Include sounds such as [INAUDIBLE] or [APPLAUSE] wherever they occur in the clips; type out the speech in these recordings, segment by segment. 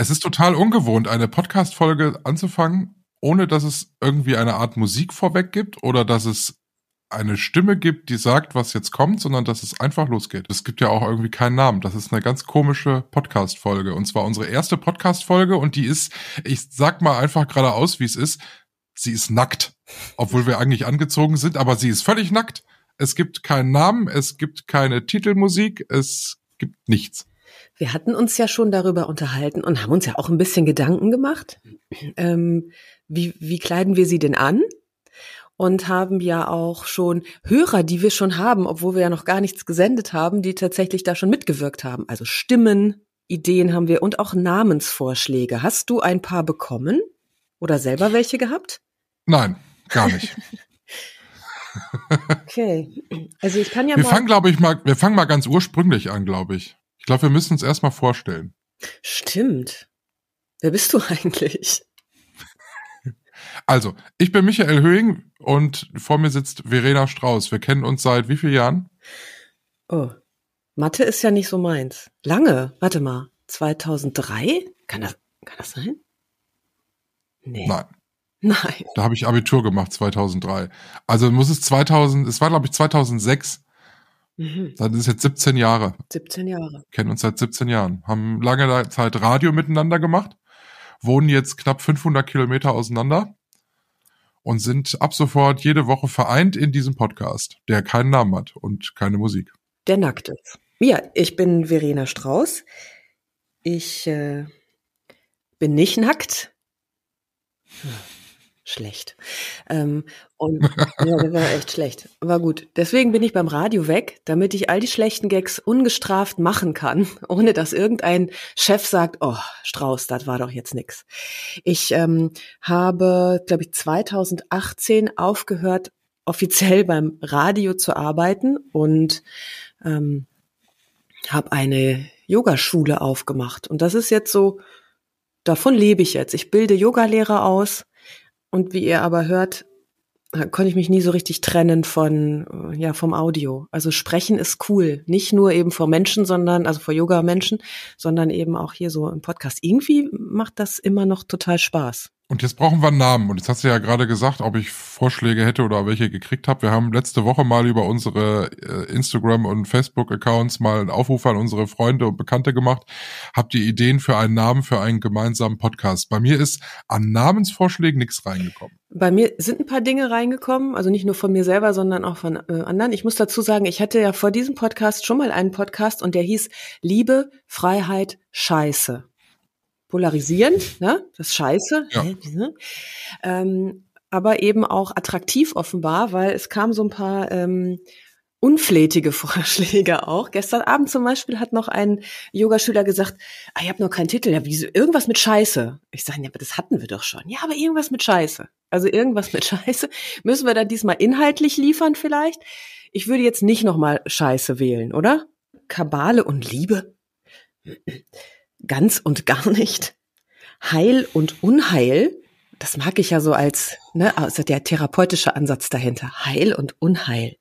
Es ist total ungewohnt, eine Podcast-Folge anzufangen, ohne dass es irgendwie eine Art Musik vorweg gibt oder dass es eine Stimme gibt, die sagt, was jetzt kommt, sondern dass es einfach losgeht. Es gibt ja auch irgendwie keinen Namen. Das ist eine ganz komische Podcast-Folge. Und zwar unsere erste Podcast-Folge und die ist, ich sag mal einfach geradeaus, wie es ist, sie ist nackt. Obwohl wir eigentlich angezogen sind, aber sie ist völlig nackt. Es gibt keinen Namen, es gibt keine Titelmusik, es gibt nichts. Wir hatten uns ja schon darüber unterhalten und haben uns ja auch ein bisschen Gedanken gemacht. Ähm, wie, wie kleiden wir sie denn an? Und haben ja auch schon Hörer, die wir schon haben, obwohl wir ja noch gar nichts gesendet haben, die tatsächlich da schon mitgewirkt haben. Also Stimmen, Ideen haben wir und auch Namensvorschläge. Hast du ein paar bekommen oder selber welche gehabt? Nein, gar nicht. [LAUGHS] okay. Also ich kann ja wir mal. fangen, glaube ich, mal, wir fangen mal ganz ursprünglich an, glaube ich. Ich glaube, wir müssen uns erstmal vorstellen. Stimmt. Wer bist du [LAUGHS] eigentlich? Also, ich bin Michael Höhing und vor mir sitzt Verena Strauß. Wir kennen uns seit wie vielen Jahren? Oh, Mathe ist ja nicht so meins. Lange. Warte mal. 2003? Kann das, kann das sein? Nee. Nein. Nein. Da habe ich Abitur gemacht, 2003. Also muss es 2000, es war glaube ich 2006. Mhm. Dann ist jetzt 17 Jahre. 17 Jahre. Kennen uns seit 17 Jahren. Haben lange Zeit Radio miteinander gemacht. Wohnen jetzt knapp 500 Kilometer auseinander. Und sind ab sofort jede Woche vereint in diesem Podcast, der keinen Namen hat und keine Musik. Der nackt ist. Ja, ich bin Verena Strauß. Ich äh, bin nicht nackt. Hm schlecht. Ähm, und [LAUGHS] ja, das war echt schlecht. War gut. Deswegen bin ich beim Radio weg, damit ich all die schlechten Gags ungestraft machen kann, [LAUGHS] ohne dass irgendein Chef sagt, oh, Strauß, das war doch jetzt nix. Ich ähm, habe, glaube ich, 2018 aufgehört, offiziell beim Radio zu arbeiten und ähm, habe eine Yogaschule aufgemacht. Und das ist jetzt so, davon lebe ich jetzt. Ich bilde Yogalehrer aus und wie ihr aber hört, konnte ich mich nie so richtig trennen von, ja, vom Audio. Also sprechen ist cool. Nicht nur eben vor Menschen, sondern, also vor Yoga-Menschen, sondern eben auch hier so im Podcast. Irgendwie macht das immer noch total Spaß. Und jetzt brauchen wir einen Namen. Und jetzt hast du ja gerade gesagt, ob ich Vorschläge hätte oder welche gekriegt habe. Wir haben letzte Woche mal über unsere äh, Instagram- und Facebook-Accounts mal einen Aufruf an unsere Freunde und Bekannte gemacht. Habt ihr Ideen für einen Namen für einen gemeinsamen Podcast? Bei mir ist an Namensvorschlägen nichts reingekommen. Bei mir sind ein paar Dinge reingekommen, also nicht nur von mir selber, sondern auch von äh, anderen. Ich muss dazu sagen, ich hatte ja vor diesem Podcast schon mal einen Podcast und der hieß Liebe, Freiheit, Scheiße polarisierend, ne? Das ist scheiße. Ja. Ähm, aber eben auch attraktiv offenbar, weil es kam so ein paar ähm, unflätige [LAUGHS] Vorschläge auch. Gestern Abend zum Beispiel hat noch ein Yogaschüler gesagt, ah, ich habe noch keinen Titel, ja, wieso, irgendwas mit Scheiße. Ich sage, ja, aber das hatten wir doch schon. Ja, aber irgendwas mit Scheiße. Also irgendwas mit [LAUGHS] Scheiße. Müssen wir da diesmal inhaltlich liefern vielleicht? Ich würde jetzt nicht nochmal Scheiße wählen, oder? Kabale und Liebe? Ganz und gar nicht. Heil und Unheil, das mag ich ja so als, ne, also der therapeutische Ansatz dahinter. Heil und Unheil.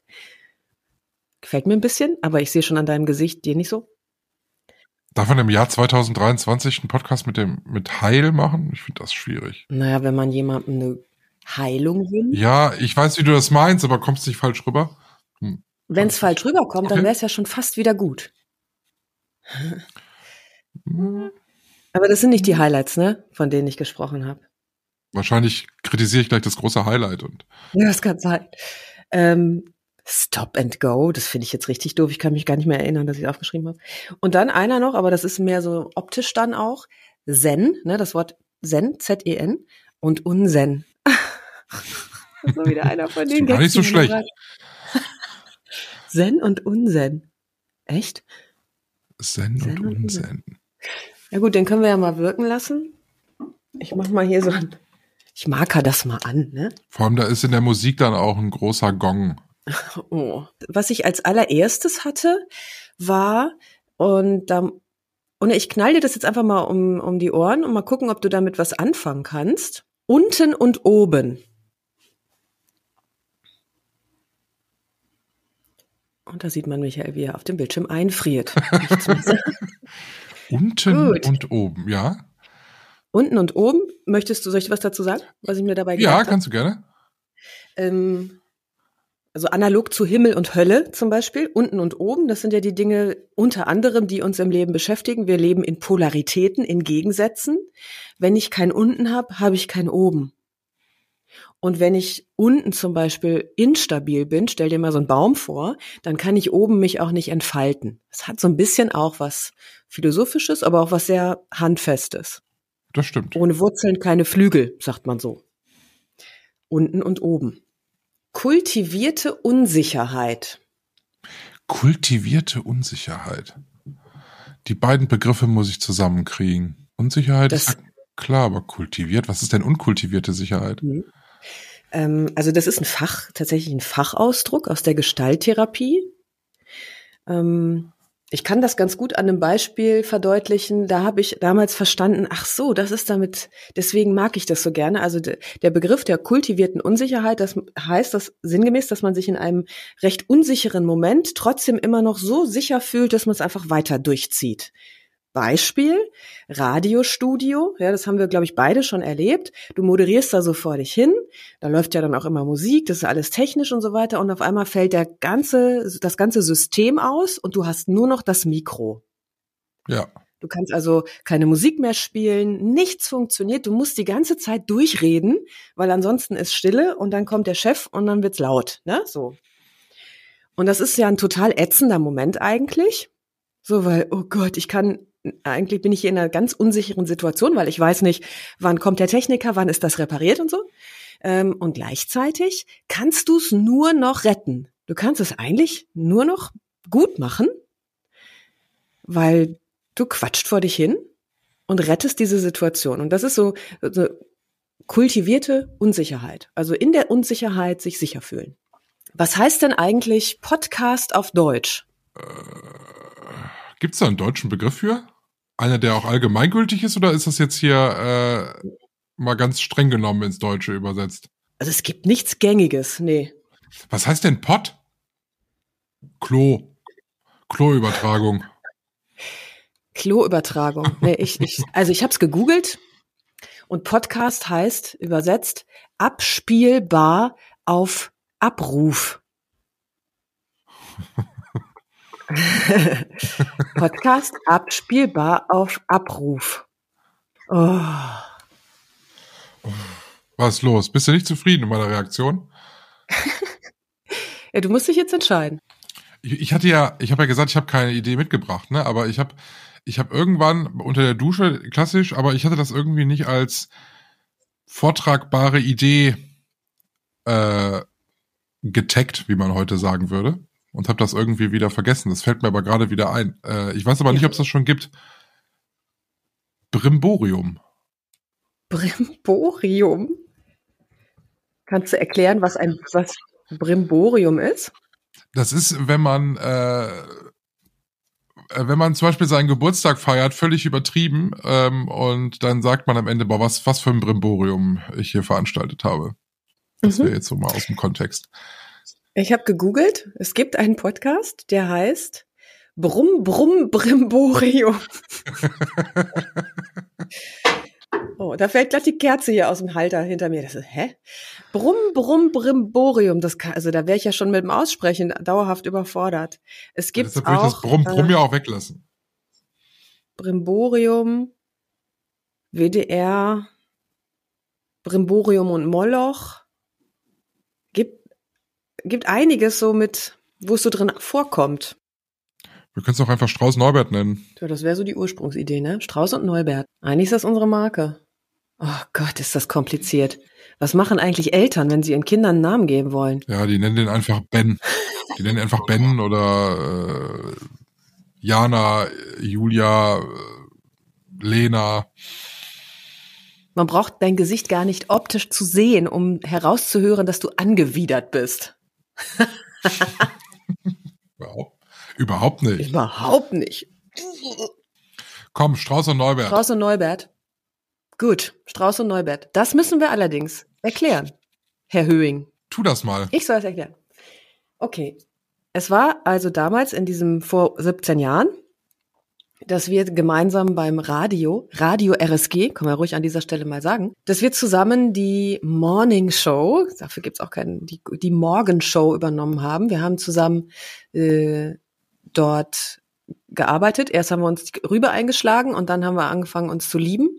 Gefällt mir ein bisschen, aber ich sehe schon an deinem Gesicht dir nicht so. Darf man im Jahr 2023 einen Podcast mit dem, mit Heil machen? Ich finde das schwierig. Naja, wenn man jemandem eine Heilung wünscht. Ja, ich weiß, wie du das meinst, aber kommst nicht falsch rüber? Hm. Wenn es falsch rüberkommt, okay. dann wäre es ja schon fast wieder gut. Aber das sind nicht die Highlights, ne, von denen ich gesprochen habe. Wahrscheinlich kritisiere ich gleich das große Highlight und. Ja, das kann sein. Ähm, Stop and Go, das finde ich jetzt richtig doof. Ich kann mich gar nicht mehr erinnern, dass ich aufgeschrieben habe. Und dann einer noch, aber das ist mehr so optisch dann auch. Zen, ne, das Wort Zen, Z-E-N und Unzen. [LAUGHS] so wieder einer von denen. Gar nicht so schlecht. Zen und Unzen. Echt? Zen, Zen und Unzen. Ja gut, den können wir ja mal wirken lassen. Ich mach mal hier so ein, ich marker das mal an, ne? Vor allem, da ist in der Musik dann auch ein großer Gong. [LAUGHS] Oh. Was ich als allererstes hatte, war, und da, und ich knall dir das jetzt einfach mal um, um die Ohren und mal gucken, ob du damit was anfangen kannst. Unten und oben. Und da sieht man Michael, wie er auf dem Bildschirm einfriert. [LAUGHS] [LAUGHS] Unten Gut. und oben, ja. Unten und oben, möchtest du, soll ich was dazu sagen, was ich mir dabei Ja, kannst du gerne. Ähm, also analog zu Himmel und Hölle zum Beispiel, unten und oben, das sind ja die Dinge unter anderem, die uns im Leben beschäftigen. Wir leben in Polaritäten, in Gegensätzen. Wenn ich kein unten habe, habe ich kein oben. Und wenn ich unten zum Beispiel instabil bin, stell dir mal so einen Baum vor, dann kann ich oben mich auch nicht entfalten. Es hat so ein bisschen auch was Philosophisches, aber auch was sehr Handfestes. Das stimmt. Ohne Wurzeln keine Flügel, sagt man so. Unten und oben. Kultivierte Unsicherheit. Kultivierte Unsicherheit. Die beiden Begriffe muss ich zusammenkriegen. Unsicherheit Das- ist klar, aber kultiviert. Was ist denn unkultivierte Sicherheit? Ähm, also das ist ein Fach, tatsächlich ein Fachausdruck aus der Gestalttherapie. Ähm, ich kann das ganz gut an einem Beispiel verdeutlichen. Da habe ich damals verstanden, ach so, das ist damit, deswegen mag ich das so gerne. Also de, der Begriff der kultivierten Unsicherheit, das heißt das sinngemäß, dass man sich in einem recht unsicheren Moment trotzdem immer noch so sicher fühlt, dass man es einfach weiter durchzieht. Beispiel, Radiostudio, ja, das haben wir, glaube ich, beide schon erlebt. Du moderierst da so vor dich hin, da läuft ja dann auch immer Musik, das ist alles technisch und so weiter, und auf einmal fällt der ganze, das ganze System aus und du hast nur noch das Mikro. Ja. Du kannst also keine Musik mehr spielen, nichts funktioniert, du musst die ganze Zeit durchreden, weil ansonsten ist Stille und dann kommt der Chef und dann wird's laut, ne, so. Und das ist ja ein total ätzender Moment eigentlich. So, weil, oh Gott, ich kann, eigentlich bin ich hier in einer ganz unsicheren Situation, weil ich weiß nicht, wann kommt der Techniker, wann ist das repariert und so. Ähm, und gleichzeitig kannst du es nur noch retten. Du kannst es eigentlich nur noch gut machen, weil du quatscht vor dich hin und rettest diese Situation. Und das ist so, so kultivierte Unsicherheit. Also in der Unsicherheit sich sicher fühlen. Was heißt denn eigentlich Podcast auf Deutsch? Gibt es da einen deutschen Begriff für? Einer, der auch allgemeingültig ist, oder ist das jetzt hier äh, mal ganz streng genommen ins Deutsche übersetzt? Also es gibt nichts Gängiges, nee. Was heißt denn Pott? Klo. Kloübertragung. Kloübertragung. Nee, ich, ich, also ich habe es gegoogelt und Podcast heißt übersetzt abspielbar auf Abruf. [LAUGHS] [LAUGHS] Podcast abspielbar auf Abruf. Oh. Was ist los? Bist du nicht zufrieden mit meiner Reaktion? [LAUGHS] Ja, du musst dich jetzt entscheiden. Ich, ich hatte ja, ich habe ja gesagt, ich habe keine Idee mitgebracht, ne? Aber ich habe, ich habe irgendwann unter der Dusche klassisch, aber ich hatte das irgendwie nicht als vortragbare Idee äh, getaggt, wie man heute sagen würde, und habe das irgendwie wieder vergessen. Das fällt mir aber gerade wieder ein. Äh, ich weiß aber nicht, ob es das schon gibt. Brimborium. Brimborium. Kannst du erklären, was ein was Brimborium ist? Das ist, wenn man, äh, äh, wenn man zum Beispiel seinen Geburtstag feiert, völlig übertrieben, ähm, und dann sagt man am Ende, boah, was, was für ein Brimborium ich hier veranstaltet habe. Das Mhm. wäre jetzt so mal aus dem Kontext. Ich habe gegoogelt. Es gibt einen Podcast, der heißt Brumm Brumm Brimborium. [LAUGHS] Oh, da fällt gleich die Kerze hier aus dem Halter hinter mir. Das ist, hä? Brumm Brumm Brimborium. Das kann, also da wäre ich ja schon mit dem Aussprechen dauerhaft überfordert. Es gibt Deshalb würde ich das auch Brumm, Brumm äh, ja auch weglassen. Brimborium, WDR, Brimborium und Moloch. Gibt, gibt einiges so mit, wo es so drin vorkommt. Wir können es auch einfach Strauß Norbert nennen. Ja, das wäre so die Ursprungsidee, ne? Strauß und Neubert. Eigentlich ist das unsere Marke. Oh Gott, ist das kompliziert. Was machen eigentlich Eltern, wenn sie ihren Kindern einen Namen geben wollen? Ja, die nennen den einfach Ben. Die nennen einfach Ben oder äh, Jana, Julia, äh, Lena. Man braucht dein Gesicht gar nicht optisch zu sehen, um herauszuhören, dass du angewidert bist. Überhaupt, überhaupt nicht. Überhaupt nicht. Komm, Strauß und Neubert. Strauß und Neubert. Gut, Strauß und Neubert. Das müssen wir allerdings erklären, Herr Höhing. Tu das mal. Ich soll es erklären. Okay. Es war also damals in diesem vor 17 Jahren dass wir gemeinsam beim Radio, Radio RSG, kann man ruhig an dieser Stelle mal sagen, dass wir zusammen die Morning Show, dafür gibt's auch keinen, die, die Morgenshow übernommen haben. Wir haben zusammen äh, dort gearbeitet. Erst haben wir uns rüber eingeschlagen und dann haben wir angefangen, uns zu lieben.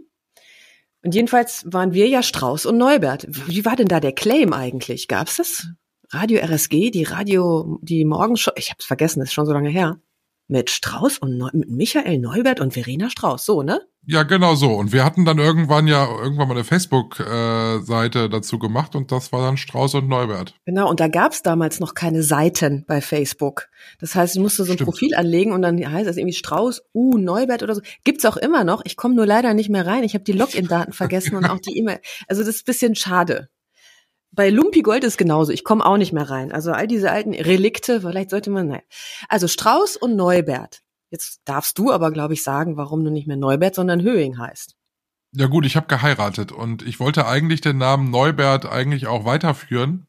Und jedenfalls waren wir ja Strauß und Neubert. Wie war denn da der Claim eigentlich? Gab's das? Radio RSG, die Radio, die Morgenshow, ich hab's vergessen, ist schon so lange her mit Strauß und Neu mit Michael Neubert und Verena Strauß, so, ne? Ja, genau so. Und wir hatten dann irgendwann ja irgendwann mal eine Facebook-Seite äh, dazu gemacht und das war dann Strauß und Neubert. Genau, und da gab's damals noch keine Seiten bei Facebook. Das heißt, ich musste so ein Stimmt. Profil anlegen und dann heißt es irgendwie Strauß, U, Neubert oder so. Gibt's auch immer noch. Ich komme nur leider nicht mehr rein. Ich habe die Login-Daten vergessen und auch die E-Mail. Also das ist bisschen schade. Bei Lumpigold ist genauso. Ich komme auch nicht mehr rein. Also all diese alten Relikte, vielleicht sollte man, naja. Also Strauß und Neubert. Jetzt darfst du aber, glaube ich, sagen, warum du nicht mehr Neubert, sondern Höhing heißt. Ja gut, ich habe geheiratet und ich wollte eigentlich den Namen Neubert eigentlich auch weiterführen.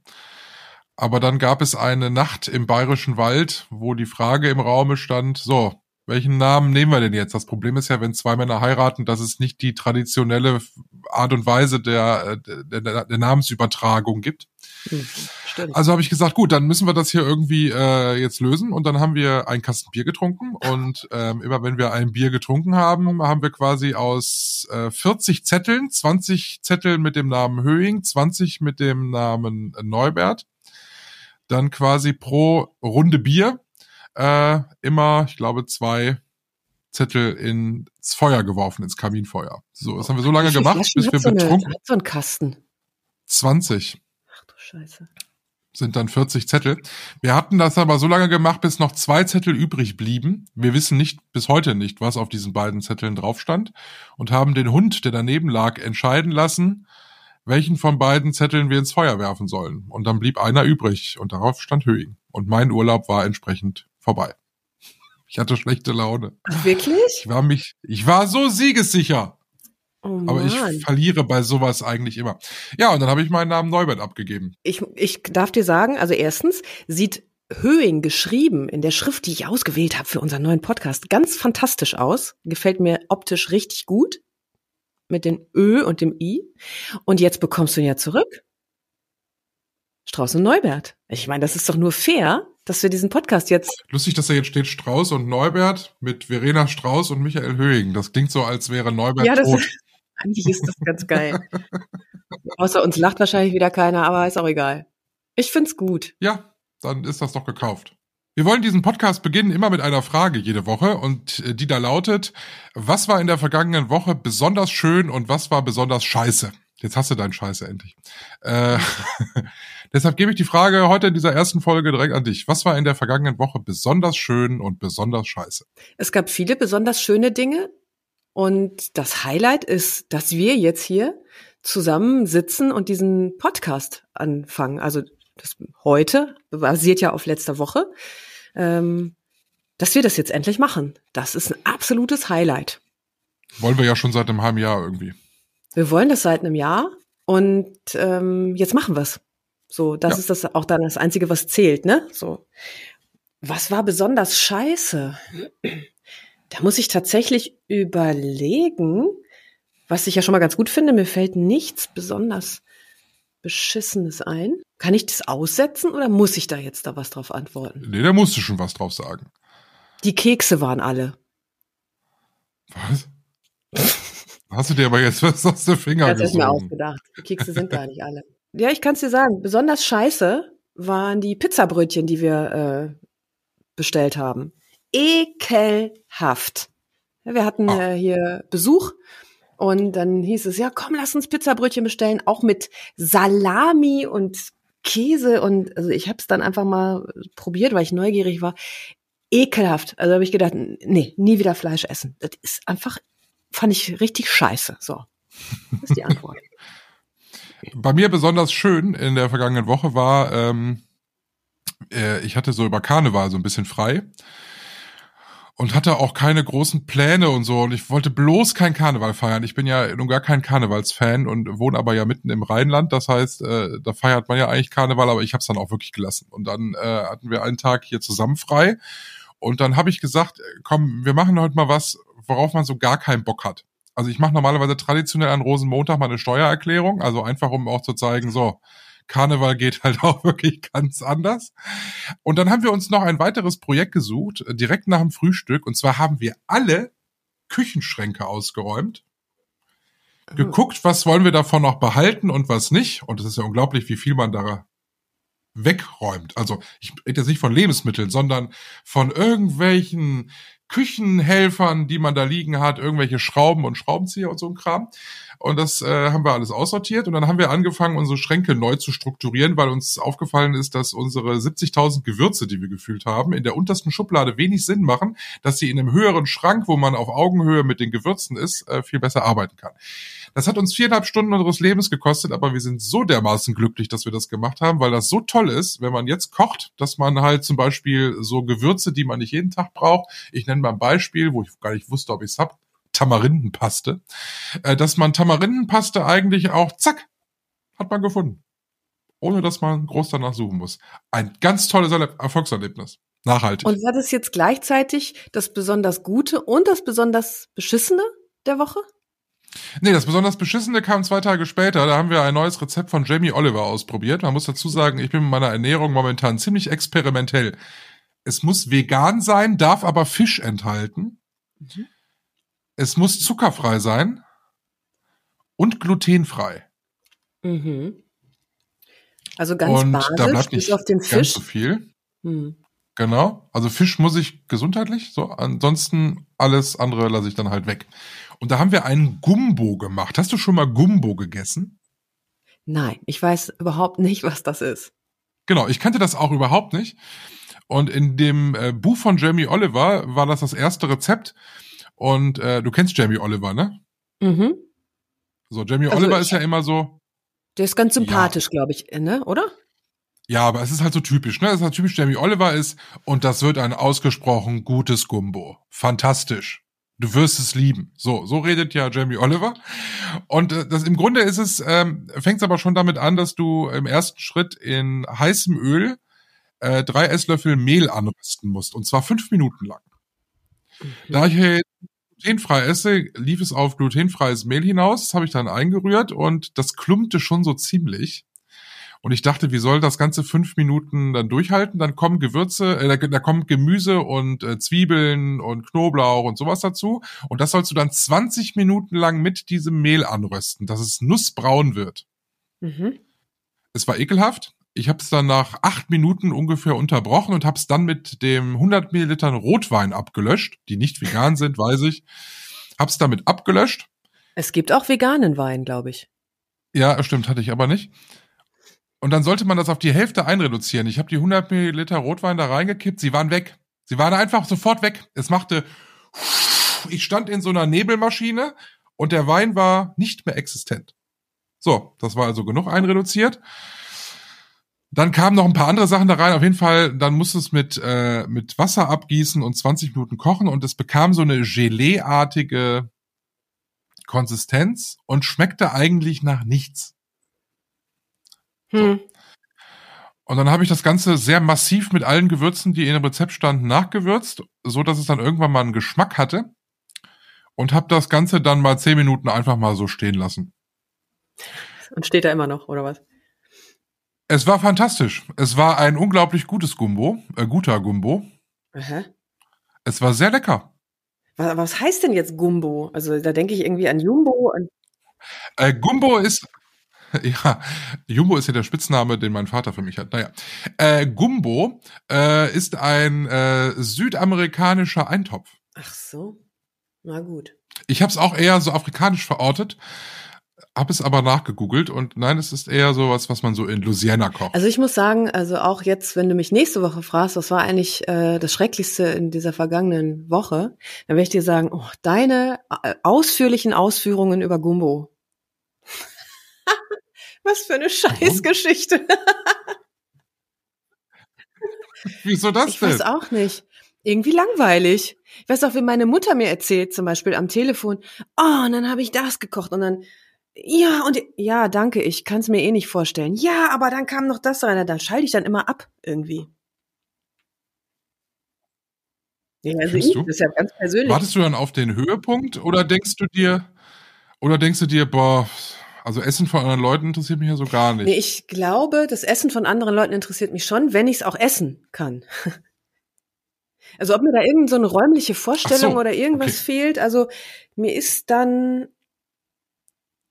Aber dann gab es eine Nacht im Bayerischen Wald, wo die Frage im Raume stand, so, welchen Namen nehmen wir denn jetzt? Das Problem ist ja, wenn zwei Männer heiraten, dass es nicht die traditionelle Art und Weise der, der, der, der Namensübertragung gibt. Hm, also habe ich gesagt, gut, dann müssen wir das hier irgendwie äh, jetzt lösen. Und dann haben wir einen Kasten Bier getrunken. Und [LAUGHS] ähm, immer wenn wir ein Bier getrunken haben, haben wir quasi aus äh, 40 Zetteln, 20 Zettel mit dem Namen Höhing, 20 mit dem Namen Neubert, dann quasi pro Runde Bier äh, immer, ich glaube, zwei Zettel ins Feuer geworfen, ins Kaminfeuer. So, das haben wir so lange gemacht, bis wir so betrunken. Eine, so ein Kasten. 20. Ach du Scheiße. Sind dann 40 Zettel. Wir hatten das aber so lange gemacht, bis noch zwei Zettel übrig blieben. Wir wissen nicht, bis heute nicht, was auf diesen beiden Zetteln drauf stand und haben den Hund, der daneben lag, entscheiden lassen, welchen von beiden Zetteln wir ins Feuer werfen sollen. Und dann blieb einer übrig und darauf stand Höing. Und mein Urlaub war entsprechend vorbei. Ich hatte schlechte Laune. Wirklich? Ich war mich, ich war so siegessicher. Oh Aber ich verliere bei sowas eigentlich immer. Ja, und dann habe ich meinen Namen Neubert abgegeben. Ich, ich darf dir sagen, also erstens sieht Höing geschrieben in der Schrift, die ich ausgewählt habe für unseren neuen Podcast, ganz fantastisch aus. Gefällt mir optisch richtig gut. Mit den Ö und dem I. Und jetzt bekommst du ihn ja zurück. Strauß und Neubert. Ich meine, das ist doch nur fair, dass wir diesen Podcast jetzt. Lustig, dass da jetzt steht Strauß und Neubert mit Verena Strauß und Michael Höhing. Das klingt so, als wäre Neubert ja, das tot. Ist, [LAUGHS] eigentlich ist das ganz geil. [LAUGHS] Außer uns lacht wahrscheinlich wieder keiner, aber ist auch egal. Ich find's gut. Ja, dann ist das doch gekauft. Wir wollen diesen Podcast beginnen immer mit einer Frage jede Woche und äh, die da lautet, was war in der vergangenen Woche besonders schön und was war besonders scheiße? Jetzt hast du deinen Scheiße endlich. Äh, [LAUGHS] deshalb gebe ich die Frage heute in dieser ersten Folge direkt an dich. Was war in der vergangenen Woche besonders schön und besonders scheiße? Es gab viele besonders schöne Dinge. Und das Highlight ist, dass wir jetzt hier zusammen sitzen und diesen Podcast anfangen. Also das heute basiert ja auf letzter Woche. Ähm, dass wir das jetzt endlich machen. Das ist ein absolutes Highlight. Wollen wir ja schon seit einem halben Jahr irgendwie wir wollen das seit einem Jahr und ähm, jetzt machen wir's. So, das ja. ist das auch dann das Einzige, was zählt, ne? So. Was war besonders scheiße? Da muss ich tatsächlich überlegen, was ich ja schon mal ganz gut finde. Mir fällt nichts besonders Beschissenes ein. Kann ich das aussetzen oder muss ich da jetzt da was drauf antworten? Nee, da musst du schon was drauf sagen. Die Kekse waren alle. Was? [LAUGHS] Hast du dir aber jetzt [LAUGHS] was aus den Finger Das ist mir ausgedacht. Die Kekse sind gar nicht alle. [LAUGHS] Ja, ich kann es dir sagen. Besonders scheiße waren die Pizzabrötchen, die wir äh, bestellt haben. Ekelhaft. Wir hatten ah. äh, hier Besuch und dann hieß es, ja, komm, lass uns Pizzabrötchen bestellen, auch mit Salami und Käse und also ich habe es dann einfach mal probiert, weil ich neugierig war. Ekelhaft. Also habe ich gedacht, nee, nie wieder Fleisch essen. Das ist einfach fand ich richtig scheiße. So, das ist die Antwort. [LAUGHS] Bei mir besonders schön in der vergangenen Woche war, ähm, äh, ich hatte so über Karneval so ein bisschen frei und hatte auch keine großen Pläne und so und ich wollte bloß kein Karneval feiern. Ich bin ja nun gar kein Karnevalsfan und wohne aber ja mitten im Rheinland. Das heißt, äh, da feiert man ja eigentlich Karneval, aber ich habe es dann auch wirklich gelassen. Und dann äh, hatten wir einen Tag hier zusammen frei Und dann habe ich gesagt, komm, wir machen heute mal was, worauf man so gar keinen Bock hat. Also ich mache normalerweise traditionell an Rosenmontag mal eine Steuererklärung, also einfach um auch zu zeigen, so, Karneval geht halt [LAUGHS] auch wirklich ganz anders. Und dann haben wir uns noch ein weiteres Projekt gesucht, direkt nach dem Frühstück. Und zwar haben wir alle Küchenschränke ausgeräumt geguckt, was wollen wir davon noch behalten und was nicht. Und es ist ja unglaublich, wie viel man da wegräumt. Also ich rede jetzt nicht von Lebensmitteln, sondern von irgendwelchen Küchenhelfern, die man da liegen hat, irgendwelche Schrauben und Schraubenzieher und so ein Kram. Und das äh, haben wir alles aussortiert. Und dann haben wir angefangen, unsere Schränke neu zu strukturieren, weil uns aufgefallen ist, dass unsere 70.000 Gewürze, die wir gefühlt haben, in der untersten Schublade wenig Sinn machen, dass sie in einem höheren Schrank, wo man auf Augenhöhe mit den Gewürzen ist, äh, viel besser arbeiten kann. Das hat uns viereinhalb Stunden unseres Lebens gekostet, aber wir sind so dermaßen glücklich, dass wir das gemacht haben, weil das so toll ist, wenn man jetzt kocht, dass man halt zum Beispiel so Gewürze, die man nicht jeden Tag braucht, ich nenne mal ein Beispiel, wo ich gar nicht wusste, ob ich es hab, Tamarindenpaste, äh, dass man Tamarindenpaste eigentlich auch, zack, hat man gefunden. Ohne dass man groß danach suchen muss. Ein ganz tolles Erfolgserlebnis. Nachhaltig. Und war das jetzt gleichzeitig das besonders Gute und das besonders Beschissene der Woche? Nee, das besonders Beschissene kam zwei Tage später. Da haben wir ein neues Rezept von Jamie Oliver ausprobiert. Man muss dazu sagen, ich bin mit meiner Ernährung momentan ziemlich experimentell. Es muss vegan sein, darf aber Fisch enthalten. Mhm. Es muss zuckerfrei sein und glutenfrei. Mhm. Also ganz und basisch, da bleibt nicht auf den Fisch. ganz so viel. Mhm. Genau. Also Fisch muss ich gesundheitlich, so. Ansonsten alles andere lasse ich dann halt weg. Und da haben wir einen Gumbo gemacht. Hast du schon mal Gumbo gegessen? Nein, ich weiß überhaupt nicht, was das ist. Genau, ich kannte das auch überhaupt nicht. Und in dem äh, Buch von Jamie Oliver war das das erste Rezept. Und äh, du kennst Jamie Oliver, ne? Mhm. So, Jamie also Oliver ist ja immer so. Der ist ganz sympathisch, ja. glaube ich, ne? Oder? Ja, aber es ist halt so typisch, ne? Es ist halt typisch Jamie Oliver ist und das wird ein ausgesprochen gutes Gumbo. Fantastisch. Du wirst es lieben. So, so redet ja Jamie Oliver. Und äh, das im Grunde ist es, ähm, fängt es aber schon damit an, dass du im ersten Schritt in heißem Öl äh, drei Esslöffel Mehl anrüsten musst. Und zwar fünf Minuten lang. Mhm. Da ich glutenfrei esse, lief es auf glutenfreies Mehl hinaus. Das habe ich dann eingerührt und das klumpte schon so ziemlich. Und ich dachte, wie soll das ganze fünf Minuten dann durchhalten? Dann kommen Gewürze, äh, da, da kommen Gemüse und äh, Zwiebeln und Knoblauch und sowas dazu. Und das sollst du dann 20 Minuten lang mit diesem Mehl anrösten, dass es nussbraun wird. Mhm. Es war ekelhaft. Ich habe es dann nach acht Minuten ungefähr unterbrochen und habe es dann mit dem 100 Millilitern Rotwein abgelöscht, die nicht vegan sind, weiß ich. Hab's damit abgelöscht. Es gibt auch veganen Wein, glaube ich. Ja, stimmt, hatte ich aber nicht. Und dann sollte man das auf die Hälfte einreduzieren. Ich habe die 100 Milliliter Rotwein da reingekippt. Sie waren weg. Sie waren einfach sofort weg. Es machte, [LAUGHS] ich stand in so einer Nebelmaschine und der Wein war nicht mehr existent. So, das war also genug einreduziert. Dann kamen noch ein paar andere Sachen da rein. Auf jeden Fall, dann musste es mit, äh, mit Wasser abgießen und 20 Minuten kochen und es bekam so eine Gelee-artige Konsistenz und schmeckte eigentlich nach nichts. Hm. So. Und dann habe ich das Ganze sehr massiv mit allen Gewürzen, die in dem Rezept standen, nachgewürzt, so dass es dann irgendwann mal einen Geschmack hatte. Und habe das Ganze dann mal zehn Minuten einfach mal so stehen lassen. Und steht da immer noch, oder was? Es war fantastisch. Es war ein unglaublich gutes Gumbo, äh, guter Gumbo. Aha. Es war sehr lecker. Was, was heißt denn jetzt Gumbo? Also da denke ich irgendwie an Jumbo. An äh, Gumbo ist [LAUGHS] Ja, Jumbo ist ja der Spitzname, den mein Vater für mich hat. Naja, äh, Gumbo äh, ist ein äh, südamerikanischer Eintopf. Ach so, na gut. Ich habe es auch eher so afrikanisch verortet, habe es aber nachgegoogelt und nein, es ist eher so was, was man so in Louisiana kocht. Also ich muss sagen, also auch jetzt, wenn du mich nächste Woche fragst, was war eigentlich äh, das Schrecklichste in dieser vergangenen Woche, dann werde ich dir sagen, oh, deine äh, ausführlichen Ausführungen über Gumbo. [LAUGHS] Was für eine Scheißgeschichte. [LAUGHS] Wieso das ich denn? Ich weiß auch nicht. Irgendwie langweilig. Ich weiß auch, wie meine Mutter mir erzählt, zum Beispiel am Telefon, oh, und dann habe ich das gekocht und dann, ja, und ja, danke, ich kann es mir eh nicht vorstellen. Ja, aber dann kam noch das rein, da schalte ich dann immer ab irgendwie. Ja, also ich, das ist ja ganz persönlich. Wartest du dann auf den Höhepunkt oder denkst du dir, oder denkst du dir, boah, also Essen von anderen Leuten interessiert mich ja so gar nicht. Nee, ich glaube, das Essen von anderen Leuten interessiert mich schon, wenn ich es auch essen kann. [LAUGHS] Also ob mir da irgendeine so eine räumliche Vorstellung so, oder irgendwas okay. fehlt, also mir ist dann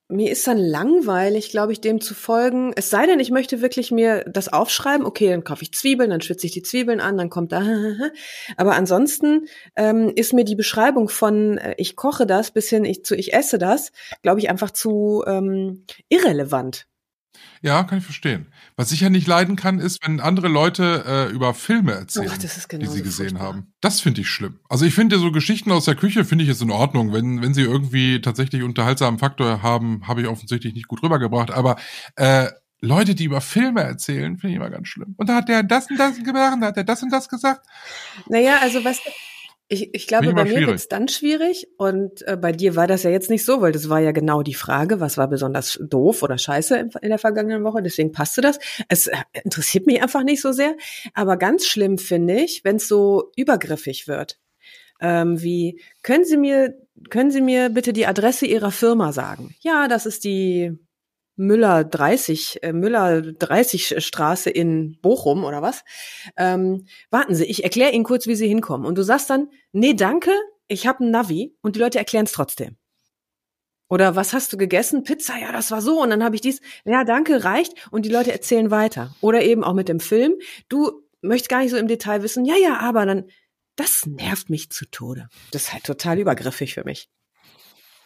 mir ist dann langweilig, glaube ich, dem zu folgen. Es sei denn, ich möchte wirklich mir das aufschreiben. Okay, dann kaufe ich Zwiebeln, dann schwitze ich die Zwiebeln an, dann kommt da. [LAUGHS] Aber ansonsten ähm, ist mir die Beschreibung von äh, ich koche das bis hin ich, zu ich esse das, glaube ich, einfach zu ähm, irrelevant. Ja, kann ich verstehen. Was ich ja nicht leiden kann, ist, wenn andere Leute äh, über Filme erzählen, oh, die sie gesehen furchtbar. haben. Das finde ich schlimm. Also ich finde so Geschichten aus der Küche finde ich es in Ordnung, wenn wenn sie irgendwie tatsächlich unterhaltsamen Faktor haben, habe ich offensichtlich nicht gut rübergebracht. Aber äh, Leute, die über Filme erzählen, finde ich immer ganz schlimm. Und da hat der das und das gemacht, da hat der das und das gesagt. Naja, also was ich, ich glaube, bei mir wird's dann schwierig und äh, bei dir war das ja jetzt nicht so, weil das war ja genau die Frage, was war besonders doof oder scheiße in, in der vergangenen Woche, deswegen passte das. Es äh, interessiert mich einfach nicht so sehr, aber ganz schlimm finde ich, wenn es so übergriffig wird. Ähm, wie, können Sie mir, können Sie mir bitte die Adresse Ihrer Firma sagen? Ja, das ist die Müller 30, äh, Müller 30 Straße in Bochum oder was. Ähm, warten Sie, ich erkläre Ihnen kurz, wie Sie hinkommen. Und du sagst dann, nee, danke, ich habe ein Navi und die Leute erklären es trotzdem. Oder was hast du gegessen? Pizza, ja, das war so. Und dann habe ich dies, ja, danke, reicht. Und die Leute erzählen weiter. Oder eben auch mit dem Film. Du möchtest gar nicht so im Detail wissen, ja, ja, aber dann, das nervt mich zu Tode. Das ist halt total übergriffig für mich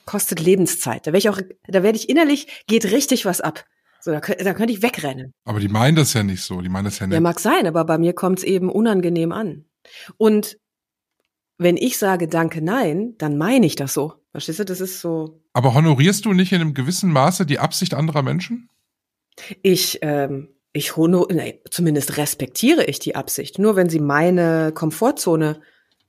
kostet Lebenszeit. Da werde ich auch, da werde ich innerlich, geht richtig was ab. So, da, da könnte ich wegrennen. Aber die meinen das ja nicht so, die meinen das ja nicht. Ja, mag sein, aber bei mir kommt es eben unangenehm an. Und wenn ich sage Danke, nein, dann meine ich das so. Verstehst du, das ist so. Aber honorierst du nicht in einem gewissen Maße die Absicht anderer Menschen? Ich, ähm, ich honor, nee, zumindest respektiere ich die Absicht. Nur wenn sie meine Komfortzone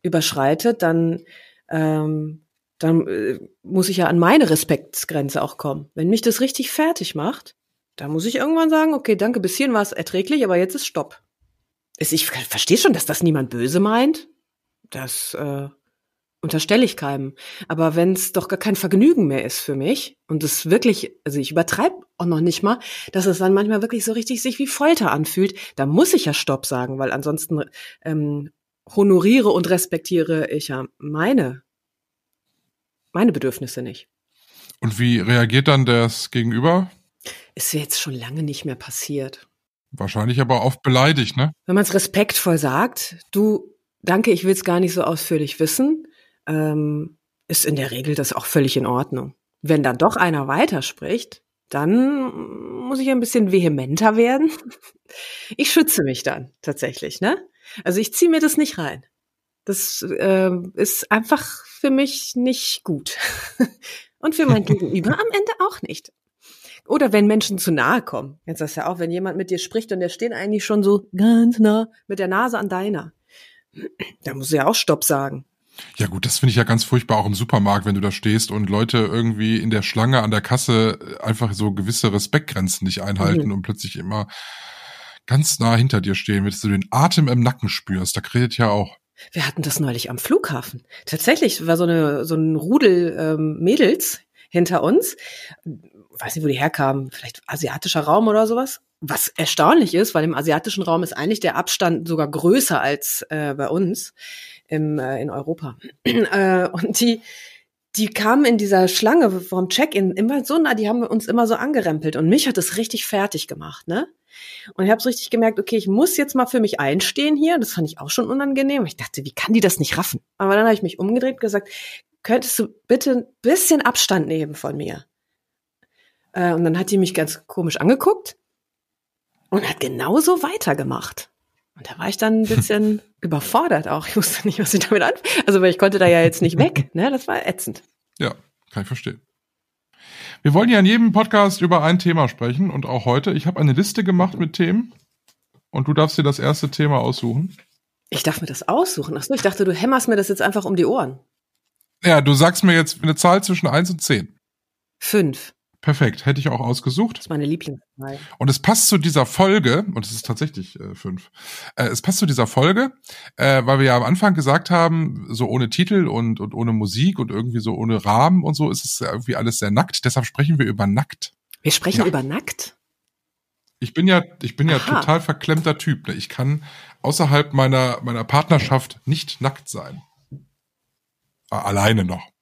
überschreitet, dann ähm, dann äh, muss ich ja an meine Respektsgrenze auch kommen. Wenn mich das richtig fertig macht, dann muss ich irgendwann sagen, okay, danke, bis hierhin war es erträglich, aber jetzt ist Stopp. Ich verstehe schon, dass das niemand böse meint. Das äh, unterstelle ich keinem. Aber wenn es doch gar kein Vergnügen mehr ist für mich und es wirklich, also ich übertreibe auch noch nicht mal, dass es dann manchmal wirklich so richtig sich wie Folter anfühlt, da muss ich ja Stopp sagen, weil ansonsten ähm, honoriere und respektiere ich ja meine meine Bedürfnisse nicht. Und wie reagiert dann das Gegenüber? Ist jetzt schon lange nicht mehr passiert. Wahrscheinlich aber oft beleidigt, ne? Wenn man es respektvoll sagt, du, danke, ich will es gar nicht so ausführlich wissen, ähm, ist in der Regel das auch völlig in Ordnung. Wenn dann doch einer weiterspricht, dann muss ich ein bisschen vehementer werden. [LAUGHS] Ich schütze mich dann tatsächlich, ne? Also ich ziehe mir das nicht rein. Das äh, ist einfach für mich nicht gut. [LAUGHS] Und für mein Gegenüber am Ende auch nicht. Oder wenn Menschen zu nahe kommen. Jetzt ist das ja auch, wenn jemand mit dir spricht und der steht eigentlich schon so ganz nah mit der Nase an deiner. Da muss ja auch Stopp sagen. Ja gut, das finde ich ja ganz furchtbar auch im Supermarkt, wenn du da stehst und Leute irgendwie in der Schlange an der Kasse einfach so gewisse Respektgrenzen nicht einhalten mhm. und plötzlich immer ganz nah hinter dir stehen, dass du den Atem im Nacken spürst. Da redet ja auch. Wir hatten das neulich am Flughafen. Tatsächlich war so eine so ein Rudel ähm, Mädels hinter uns. Weiß nicht, wo die herkamen. Vielleicht asiatischer Raum oder sowas. Was erstaunlich ist, weil im asiatischen Raum ist eigentlich der Abstand sogar größer als äh, bei uns im, äh, in Europa. [CLEARS THROAT] äh, und die die kamen in dieser Schlange vom Check-in immer so nah, die haben uns immer so angerempelt und mich hat es richtig fertig gemacht, ne? Und ich habe so richtig gemerkt, okay, ich muss jetzt mal für mich einstehen hier. Das fand ich auch schon unangenehm. Ich dachte, wie kann die das nicht raffen? Aber dann habe ich mich umgedreht und gesagt, könntest du bitte ein bisschen Abstand nehmen von mir? Äh, und dann hat die mich ganz komisch angeguckt und hat genauso weitergemacht. Und da war ich dann ein bisschen [LAUGHS] überfordert auch. Ich wusste nicht, was ich damit anfangen. Also, weil ich konnte da ja jetzt nicht weg. [LAUGHS] Ne? Das war ätzend. Ja, kann ich verstehen. Wir wollen ja in jedem Podcast über ein Thema sprechen und auch heute. Ich habe eine Liste gemacht mit Themen und du darfst dir das erste Thema aussuchen. Ich darf mir das aussuchen. Achso, ich dachte, du hämmerst mir das jetzt einfach um die Ohren. Ja, du sagst mir jetzt eine Zahl zwischen 1 und 10. 5. Perfekt, hätte ich auch ausgesucht. Das ist meine Lieblingszahl. Und es passt zu dieser Folge, und es ist tatsächlich äh, fünf, äh, es passt zu dieser Folge, äh, weil wir ja am Anfang gesagt haben, so ohne Titel und, und ohne Musik und irgendwie so ohne Rahmen und so ist es irgendwie alles sehr nackt. Deshalb sprechen wir über nackt. Wir sprechen ja. über nackt? Ich bin ja, ich bin ja Aha. total verklemmter Typ. Ne? Ich kann außerhalb meiner, meiner Partnerschaft nicht nackt sein. Alleine noch.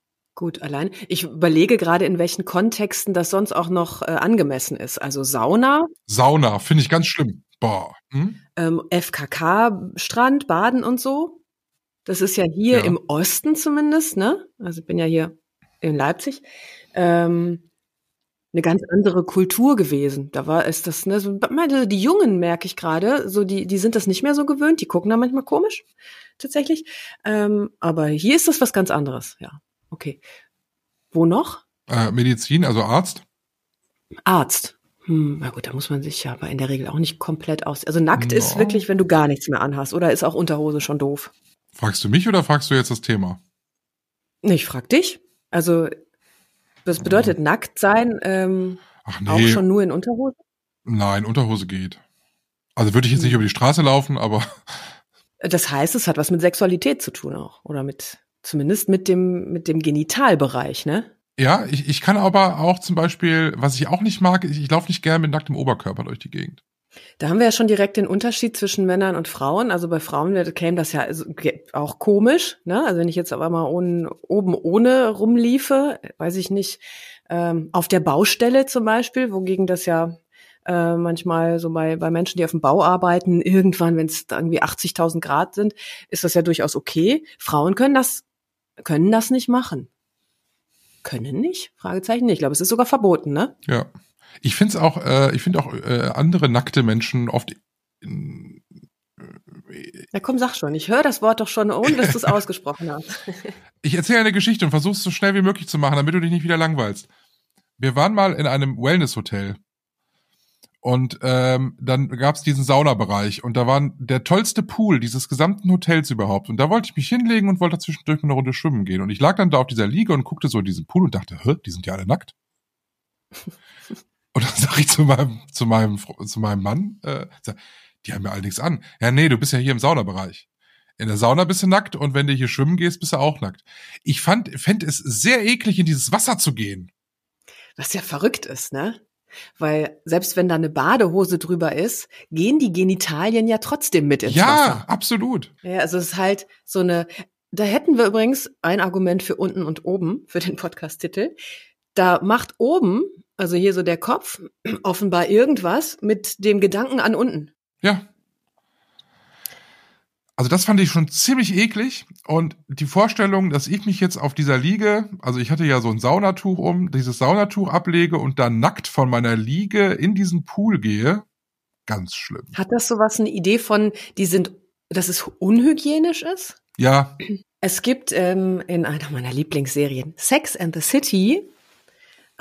Gut, allein. Ich überlege gerade, in welchen Kontexten das sonst auch noch äh, angemessen ist. Also Sauna. Sauna, finde ich ganz schlimm. Boah. Hm? Ähm, FKK-Strand, Baden und so. Das ist ja hier ja. im Osten zumindest, ne? Also ich bin ja hier in Leipzig. Ähm, eine ganz andere Kultur gewesen. Da war es das, ne, so, die Jungen merke ich gerade, so die, die sind das nicht mehr so gewöhnt, die gucken da manchmal komisch, tatsächlich. Ähm, aber hier ist das was ganz anderes, ja. Okay. Wo noch? Äh, Medizin, also Arzt. Arzt. Hm, na gut, da muss man sich ja aber in der Regel auch nicht komplett aus. Also nackt no. ist wirklich, wenn du gar nichts mehr anhast. Oder ist auch Unterhose schon doof? Fragst du mich oder fragst du jetzt das Thema? Ich frag dich. Also, was bedeutet oh. nackt sein? Ähm, Ach nee. Auch schon nur in Unterhose? Nein, Unterhose geht. Also würde ich jetzt nicht hm. über die Straße laufen, aber. Das heißt, es hat was mit Sexualität zu tun auch. Oder mit Zumindest mit dem, mit dem Genitalbereich, ne? Ja, ich, ich kann aber auch zum Beispiel, was ich auch nicht mag, ich, ich laufe nicht gerne mit nacktem Oberkörper durch die Gegend. Da haben wir ja schon direkt den Unterschied zwischen Männern und Frauen. Also bei Frauen käme das ja auch komisch. Ne? Also wenn ich jetzt aber mal ohne, oben ohne rumliefe, weiß ich nicht, ähm, auf der Baustelle zum Beispiel, wogegen das ja äh, manchmal so bei, bei Menschen, die auf dem Bau arbeiten, irgendwann, wenn es irgendwie 80.000 Grad sind, ist das ja durchaus okay. Frauen können das können das nicht machen. Können nicht? Fragezeichen nicht. Ich glaube, es ist sogar verboten, ne? Ja. Ich finde es auch, äh, ich finde auch äh, andere nackte Menschen oft. In, äh, ja, komm, sag schon. Ich höre das Wort doch schon, ohne dass du es [LAUGHS] ausgesprochen hast. ich erzähle eine Geschichte und versuche es so schnell wie möglich zu machen, damit du dich nicht wieder langweilst. Wir waren mal in einem Wellness-Hotel und ähm, dann gab's diesen Saunabereich und da war der tollste Pool dieses gesamten Hotels überhaupt. Und da wollte ich mich hinlegen und wollte zwischendurch mal eine Runde schwimmen gehen. Und ich lag dann da auf dieser Liege und guckte so in diesen Pool und dachte, hä, die sind ja alle nackt. [LAUGHS] und dann sag ich zu meinem, zu meinem, zu meinem Mann, äh, die haben ja all nichts an. Ja, nee, du bist ja hier im Saunabereich. In der Sauna bist du nackt und wenn du hier schwimmen gehst, bist du auch nackt. Ich fand, fände es sehr eklig, in dieses Wasser zu gehen. Was ja verrückt ist, ne? Weil selbst wenn da eine Badehose drüber ist, gehen die Genitalien ja trotzdem mit ins ja, Wasser. Ja, absolut. Ja, also es ist halt so eine, da hätten wir übrigens ein Argument für unten und oben, für den Podcast-Titel. Da macht oben, also hier so der Kopf, offenbar irgendwas mit dem Gedanken an unten. Ja, also das fand ich schon ziemlich eklig und die Vorstellung, dass ich mich jetzt auf dieser Liege, also ich hatte ja so ein Saunatuch um, dieses Saunatuch ablege und dann nackt von meiner Liege in diesen Pool gehe, ganz schlimm. Hat das sowas eine Idee von, die sind, dass es unhygienisch ist? Ja. Es gibt ähm, in einer meiner Lieblingsserien Sex and the City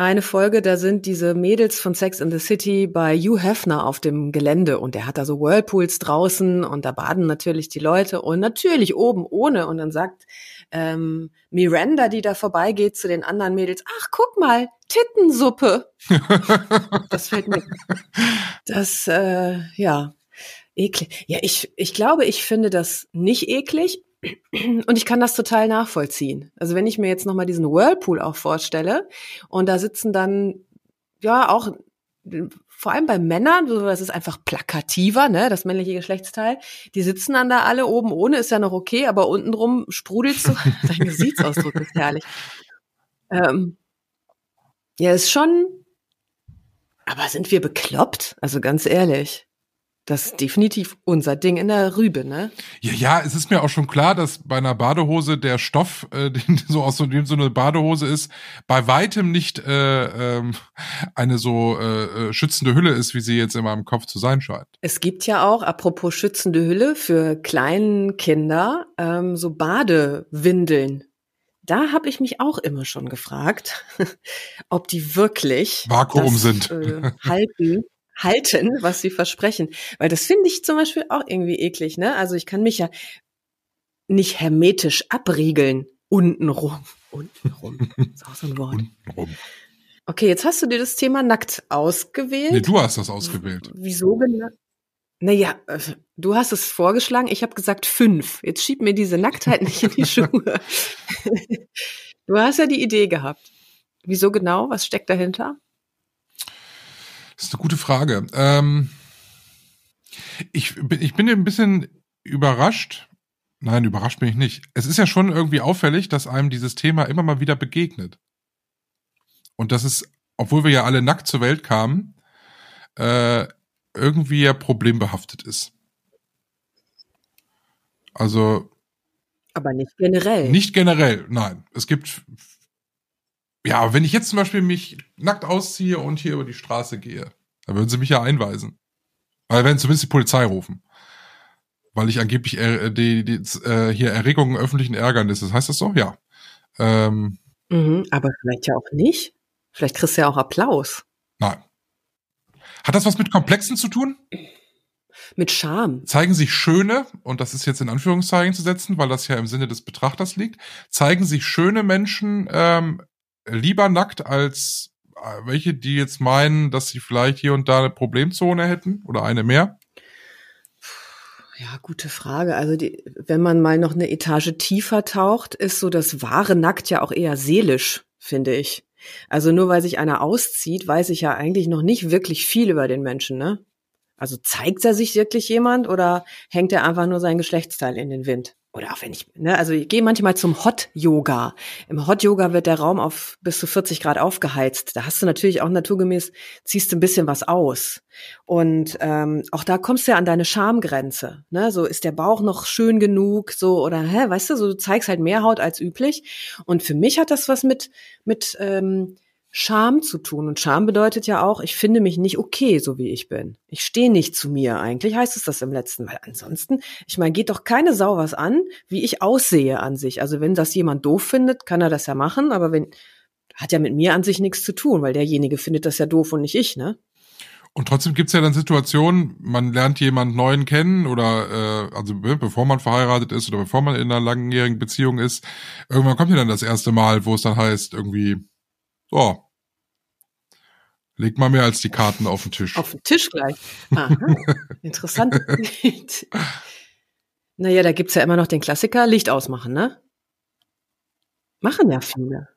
eine Folge, da sind diese Mädels von Sex in the City bei Hugh Hefner auf dem Gelände und der hat da so Whirlpools draußen und da baden natürlich die Leute und natürlich oben ohne und dann sagt ähm, Miranda, die da vorbeigeht zu den anderen Mädels, ach guck mal, Tittensuppe. [LAUGHS] das fällt mir. Das, äh, ja, eklig. Ja, ich, ich glaube, ich finde das nicht eklig, und ich kann das total nachvollziehen. Also wenn ich mir jetzt nochmal diesen Whirlpool auch vorstelle und da sitzen dann, ja, auch vor allem bei Männern, das ist einfach plakativer, ne, das männliche Geschlechtsteil, die sitzen dann da alle oben ohne, ist ja noch okay, aber untenrum sprudelt so, [LAUGHS] dein Gesichtsausdruck ist herrlich. Ähm, ja, ist schon, aber sind wir bekloppt? Also ganz ehrlich. Das ist definitiv unser Ding in der Rübe, ne? Ja, ja, es ist mir auch schon klar, dass bei einer Badehose der Stoff, äh, [LAUGHS] den so aus so, dem so eine Badehose ist, bei weitem nicht äh, ähm, eine so äh, äh, schützende Hülle ist, wie sie jetzt in meinem Kopf zu sein scheint. Es gibt ja auch, apropos schützende Hülle, für kleinen Kinder ähm, so Badewindeln. Da habe ich mich auch immer schon gefragt, [LAUGHS] ob die wirklich Vakuum das, sind. Äh, halten halten, was sie versprechen. Weil das finde ich zum Beispiel auch irgendwie eklig, ne? Also ich kann mich ja nicht hermetisch abriegeln. Untenrum. [LAUGHS] Untenrum. ist auch so ein Wort. Untenrum. Okay, jetzt hast du dir das Thema nackt ausgewählt. Nee, du hast das ausgewählt. Wieso genau? Naja, äh, du hast es vorgeschlagen, ich habe gesagt fünf. Jetzt schieb mir diese Nacktheit nicht in die [LAUGHS] Schuhe. du hast ja die Idee gehabt. Wieso genau? Was steckt dahinter? Das ist eine gute Frage. Ähm, ich, bin, ich bin ein bisschen überrascht. Nein, überrascht bin ich nicht. Es ist ja schon irgendwie auffällig, dass einem dieses Thema immer mal wieder begegnet. Und das ist, obwohl wir ja alle nackt zur Welt kamen, äh, irgendwie ja problembehaftet ist. Also. Aber nicht generell. Nicht generell, nein. Es gibt, ja, wenn ich jetzt zum Beispiel mich nackt ausziehe und hier über die Straße gehe, dann würden sie mich ja einweisen. Weil wenn zumindest die Polizei rufen. Weil ich angeblich äh, die, die, äh, hier Erregungen öffentlichen Ärgernisses. Heißt das so? Ja. Ähm, mhm, aber vielleicht ja auch nicht. Vielleicht kriegst du ja auch Applaus. Nein. Hat das was mit Komplexen zu tun? Mit Scham. Zeigen sich schöne, und das ist jetzt in Anführungszeichen zu setzen, weil das ja im Sinne des Betrachters liegt, zeigen sich schöne Menschen ähm, lieber nackt als äh, welche, die jetzt meinen, dass sie vielleicht hier und da eine Problemzone hätten oder eine mehr? Ja, gute Frage. Also die, wenn man mal noch eine Etage tiefer taucht, ist so das wahre Nackt ja auch eher seelisch, finde ich. Also nur weil sich einer auszieht, weiß ich ja eigentlich noch nicht wirklich viel über den Menschen, ne? Also zeigt er sich wirklich jemand oder hängt er einfach nur sein Geschlechtsteil in den Wind? Oder auch wenn ich, ne, also ich gehe manchmal zum Hot Yoga. Im Hot Yoga wird der Raum auf bis zu 40 Grad aufgeheizt. Da hast du natürlich auch naturgemäß, ziehst du ein bisschen was aus. Und ähm, auch da kommst du ja an deine Schamgrenze. Ne? So ist der Bauch noch schön genug, so oder hä, weißt du, so du zeigst halt mehr Haut als üblich. Und für mich hat das was mit mit ähm, Scham zu tun. Und Scham bedeutet ja auch, ich finde mich nicht okay, so wie ich bin. Ich stehe nicht zu mir. Eigentlich heißt es das im letzten, weil ansonsten, ich meine, geht doch keine Sau was an, wie ich aussehe an sich. Also wenn das jemand doof findet, kann er das ja machen, aber wenn, hat ja mit mir an sich nichts zu tun, weil derjenige findet das ja doof und nicht ich, ne? Und trotzdem gibt's ja dann Situationen, man lernt jemand Neuen kennen oder äh, also ne, bevor man verheiratet ist oder bevor man in einer langjährigen Beziehung ist, irgendwann kommt ja dann das erste Mal, wo es dann heißt, irgendwie, so. Leg mal mehr als die Karten auf den Tisch. Auf den Tisch gleich. Aha. [LAUGHS] Interessant. naja, da gibt's ja immer noch den Klassiker, Licht ausmachen, ne? Machen ja viele.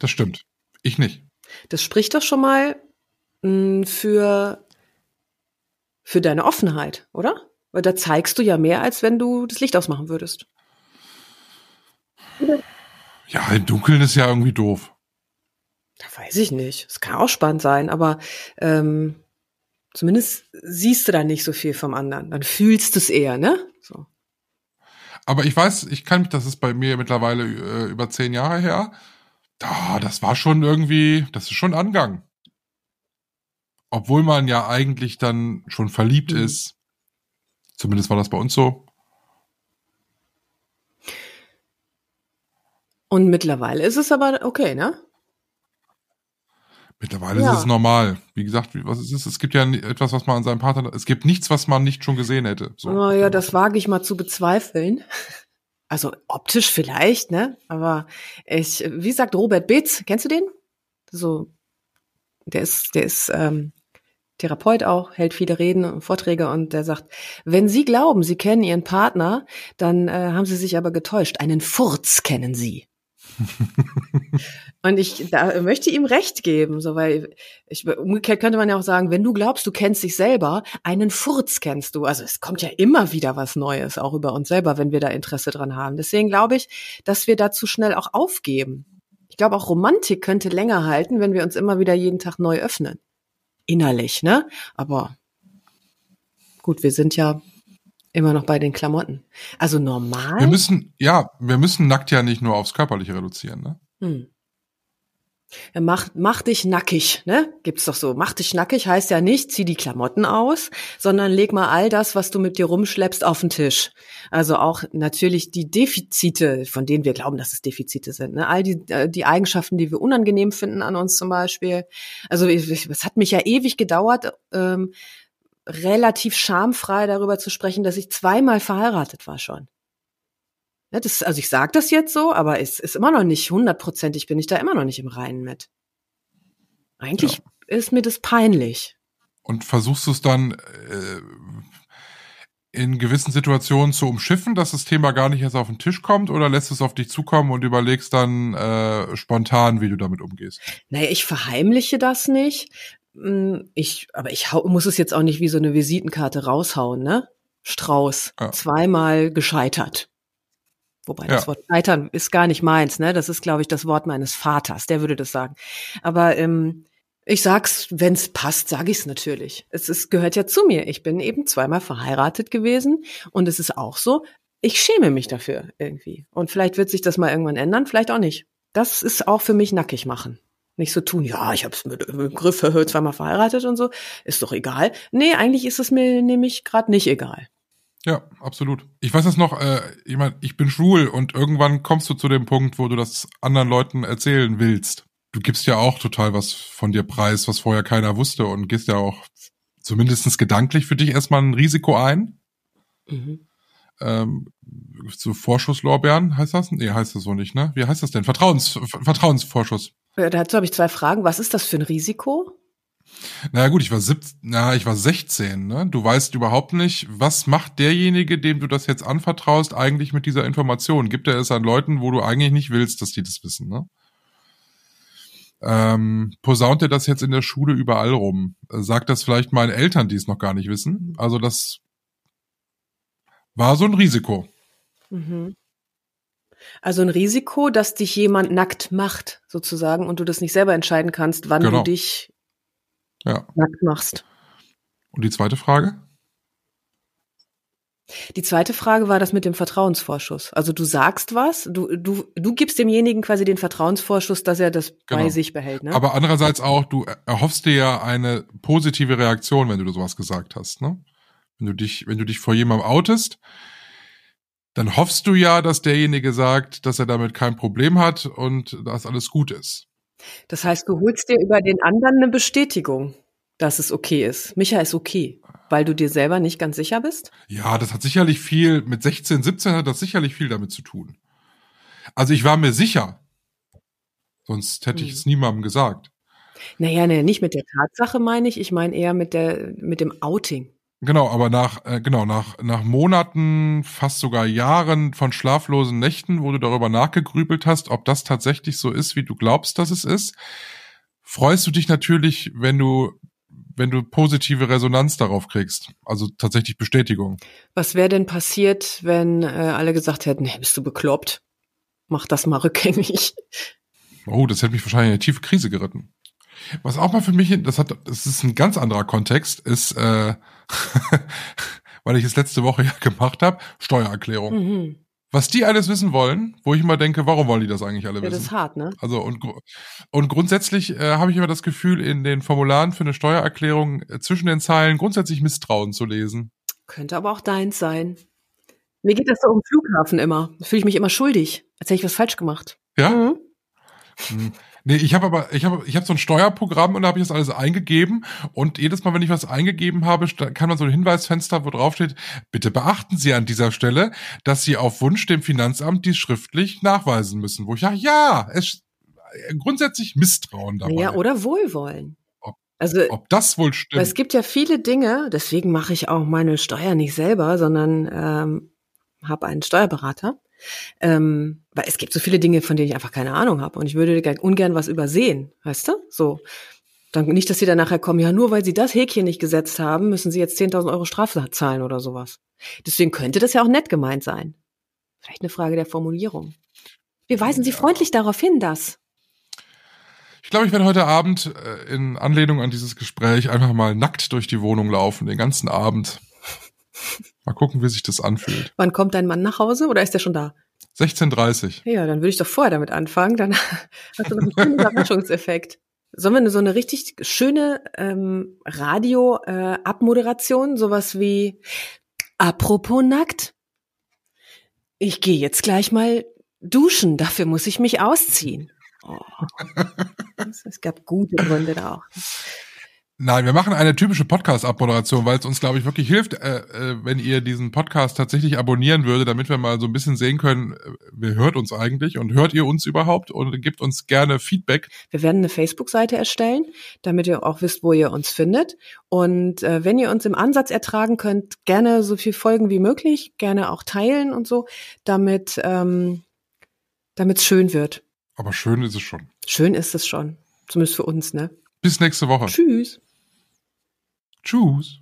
Das stimmt. Ich nicht. Das spricht doch schon mal mh, hm, für, für deine Offenheit, oder? Weil da zeigst du ja mehr, als wenn du das Licht ausmachen würdest. Ja, im Dunkeln ist ja irgendwie doof. Da weiß ich nicht. Es kann auch spannend sein, aber ähm, zumindest siehst du da nicht so viel vom anderen. Dann fühlst du es eher, ne? So. Aber ich weiß, ich kann mich, das ist bei mir mittlerweile äh, über zehn Jahre her. Da, das war schon irgendwie, das ist schon Angang. Obwohl man ja eigentlich dann schon verliebt mhm. ist. Zumindest war das bei uns so. Und mittlerweile ist es aber okay, ne? Mittlerweile ja. ist es normal. Wie gesagt, was ist es? Es gibt ja etwas, was man an seinem Partner, es gibt nichts, was man nicht schon gesehen hätte. So. Oh ja, das wage ich mal zu bezweifeln. [LAUGHS] Also optisch vielleicht, ne? Aber ich, wie sagt Robert Beetz, kennst du den? So, der ist, der ist ähm, Therapeut auch, hält viele Reden und Vorträge und der sagt, wenn Sie glauben, Sie kennen Ihren Partner, dann äh, haben Sie sich aber getäuscht. Einen Furz kennen Sie. [LAUGHS] Und ich da möchte ihm recht geben, so weil ich umgekehrt könnte man ja auch sagen, wenn du glaubst, du kennst dich selber, einen Furz kennst du. Also es kommt ja immer wieder was Neues, auch über uns selber, wenn wir da Interesse dran haben. Deswegen glaube ich, dass wir da zu schnell auch aufgeben. Ich glaube auch Romantik könnte länger halten, wenn wir uns immer wieder jeden Tag neu öffnen. Innerlich, ne? Aber gut, wir sind ja Immer noch bei den Klamotten. Also normal. Wir müssen, ja, wir müssen nackt ja nicht nur aufs Körperliche reduzieren, ne? Hm. Ja, mach, mach dich nackig, ne? Gibt's doch so. Mach dich nackig heißt ja nicht, zieh die Klamotten aus, sondern leg mal all das, was du mit dir rumschleppst, auf den Tisch. Also auch natürlich die Defizite, von denen wir glauben, dass es Defizite sind, ne? All die, äh, die Eigenschaften, die wir unangenehm finden an uns zum Beispiel. Also es hat mich ja ewig gedauert, ähm, relativ schamfrei darüber zu sprechen, dass ich zweimal verheiratet war schon. Ja, das, also ich sage das jetzt so, aber es ist immer noch nicht hundertprozentig, bin ich da immer noch nicht im Reinen mit. Eigentlich ja. ist mir das peinlich. Und versuchst du es dann äh, in gewissen Situationen zu umschiffen, dass das Thema gar nicht erst auf den Tisch kommt oder lässt es auf dich zukommen und überlegst dann äh, spontan, wie du damit umgehst? Naja, ich verheimliche das nicht. Hm, ich, aber ich hau, muss es jetzt auch nicht wie so eine Visitenkarte raushauen, ne? Strauß, ja. zweimal gescheitert. Wobei ja. das Wort scheitern ist gar nicht meins, ne? Das ist, glaube ich, das Wort meines Vaters, der würde das sagen. Aber ähm, ich sag's, wenn's passt, sage ich's natürlich. Es ist, gehört ja zu mir. Ich bin eben zweimal verheiratet gewesen und es ist auch so, ich schäme mich dafür irgendwie. Und vielleicht wird sich das mal irgendwann ändern, vielleicht auch nicht. Das ist auch für mich nackig machen. Nicht so tun, ja, ich hab's mit, mit Griff [LAUGHS] zweimal verheiratet und so, ist doch egal. Nee, eigentlich ist es mir nämlich gerade nicht egal. Ja, absolut. Ich weiß das noch, äh, ich mein, ich bin schwul und irgendwann kommst du zu dem Punkt, wo du das anderen Leuten erzählen willst du gibst ja auch total was von dir preis, was vorher keiner wusste und gehst ja auch zumindestens gedanklich für dich erstmal ein Risiko ein. Mhm. Ähm, so Vorschusslorbeeren heißt das? Nee, heißt das so nicht, ne? Wie heißt das denn? Vertrauens, Vertrauensvorschuss. Dazu habe ich zwei Fragen. Was ist das für ein Risiko? Naja gut, ich war 17, na, ich war 16, ne? Du weißt überhaupt nicht, was macht derjenige, dem du das jetzt anvertraust, eigentlich mit dieser Information? Gibt er es an Leuten, wo du eigentlich nicht willst, dass die das wissen, ne? ähm, posaunt er das jetzt in der Schule überall rum? Sagt das vielleicht meinen Eltern, die es noch gar nicht wissen? Also das war so ein Risiko. Mhm. Also ein Risiko, dass dich jemand nackt macht, sozusagen, und du das nicht selber entscheiden kannst, wann genau. du dich ja. nackt machst. Und die zweite Frage? Die zweite Frage war das mit dem Vertrauensvorschuss. Also du sagst was, du, du, du gibst demjenigen quasi den Vertrauensvorschuss, dass er das genau. bei sich behält. Ne? Aber andererseits auch, du erhoffst dir ja eine positive Reaktion, wenn du sowas gesagt hast. Ne? Wenn du dich, wenn du dich vor jemandem outest, dann hoffst du ja, dass derjenige sagt, dass er damit kein Problem hat und dass alles gut ist. Das heißt, du holst dir über den anderen eine Bestätigung, dass es okay ist. Micha ist okay. Weil du dir selber nicht ganz sicher bist? Ja, das hat sicherlich viel, mit 16, 17 hat das sicherlich viel damit zu tun. Also ich war mir sicher. Sonst hätte ich es hm. niemandem gesagt. Naja, ne, nicht mit der Tatsache meine ich, ich meine eher mit der, mit dem Outing. Genau, aber nach, äh, genau, nach, nach Monaten, fast sogar Jahren von schlaflosen Nächten, wo du darüber nachgegrübelt hast, ob das tatsächlich so ist, wie du glaubst, dass es ist, freust du dich natürlich, wenn du wenn du positive Resonanz darauf kriegst, also tatsächlich Bestätigung. Was wäre denn passiert, wenn äh, alle gesagt hätten, hey, bist du bekloppt? Mach das mal rückgängig. Oh, das hätte mich wahrscheinlich in eine tiefe Krise geritten. Was auch mal für mich, das hat, das ist ein ganz anderer Kontext, ist, äh, [LAUGHS] weil ich es letzte Woche ja gemacht habe, Steuererklärung. Mhm was die alles wissen wollen, wo ich immer denke, warum wollen die das eigentlich alle wissen? Ja, das ist hart, ne? Also und, und grundsätzlich äh, habe ich immer das Gefühl, in den Formularen für eine Steuererklärung äh, zwischen den Zeilen grundsätzlich Misstrauen zu lesen. Könnte aber auch deins sein. Mir geht das so um Flughafen immer. Da fühle ich mich immer schuldig, als hätte ich was falsch gemacht. Ja? Mhm. Nee, ich habe aber, ich habe ich hab so ein Steuerprogramm und da habe ich das alles eingegeben und jedes Mal, wenn ich was eingegeben habe, kann man so ein Hinweisfenster, wo drauf steht, bitte beachten Sie an dieser Stelle, dass Sie auf Wunsch dem Finanzamt dies schriftlich nachweisen müssen. Wo ich ja, ja, es grundsätzlich Misstrauen dabei. Ja, oder Wohlwollen. Ob, also, ob das wohl stimmt. Es gibt ja viele Dinge, deswegen mache ich auch meine Steuer nicht selber, sondern ähm, habe einen Steuerberater ähm, weil es gibt so viele Dinge, von denen ich einfach keine Ahnung habe und ich würde ungern was übersehen, weißt du? So. Dann nicht, dass sie dann nachher kommen, ja, nur weil sie das Häkchen nicht gesetzt haben, müssen sie jetzt 10.000 Euro Strafe zahlen oder sowas. Deswegen könnte das ja auch nett gemeint sein. Vielleicht eine Frage der Formulierung. Wir weisen Sie freundlich darauf hin, dass. Ich glaube, ich werde heute Abend äh, in Anlehnung an dieses Gespräch einfach mal nackt durch die Wohnung laufen, den ganzen Abend. Mal gucken, wie sich das anfühlt. Wann kommt dein Mann nach Hause oder ist er schon da? 16.30 Ja, dann würde ich doch vorher damit anfangen. Dann [LAUGHS] hast du noch einen schönen Überraschungseffekt. Sollen wir so eine richtig schöne ähm, Radio-Abmoderation, äh, sowas wie Apropos nackt? Ich gehe jetzt gleich mal duschen, dafür muss ich mich ausziehen. Oh. [LAUGHS] Es gab gute Gründe da auch. Nein, wir machen eine typische Podcast-Abmoderation, weil es uns, glaube ich, wirklich hilft, äh, äh, wenn ihr diesen Podcast tatsächlich abonnieren würde, damit wir mal so ein bisschen sehen können, äh, wer hört uns eigentlich und hört ihr uns überhaupt und gibt uns gerne Feedback. Wir werden eine Facebook-Seite erstellen, damit ihr auch wisst, wo ihr uns findet. Und äh, wenn ihr uns im Ansatz ertragen könnt, gerne so viel Folgen wie möglich, gerne auch teilen und so, damit ähm, damit es schön wird. Aber schön ist es schon. Schön ist es schon. Zumindest für uns, ne? Bis nächste Woche. Tschüss. Tschüss.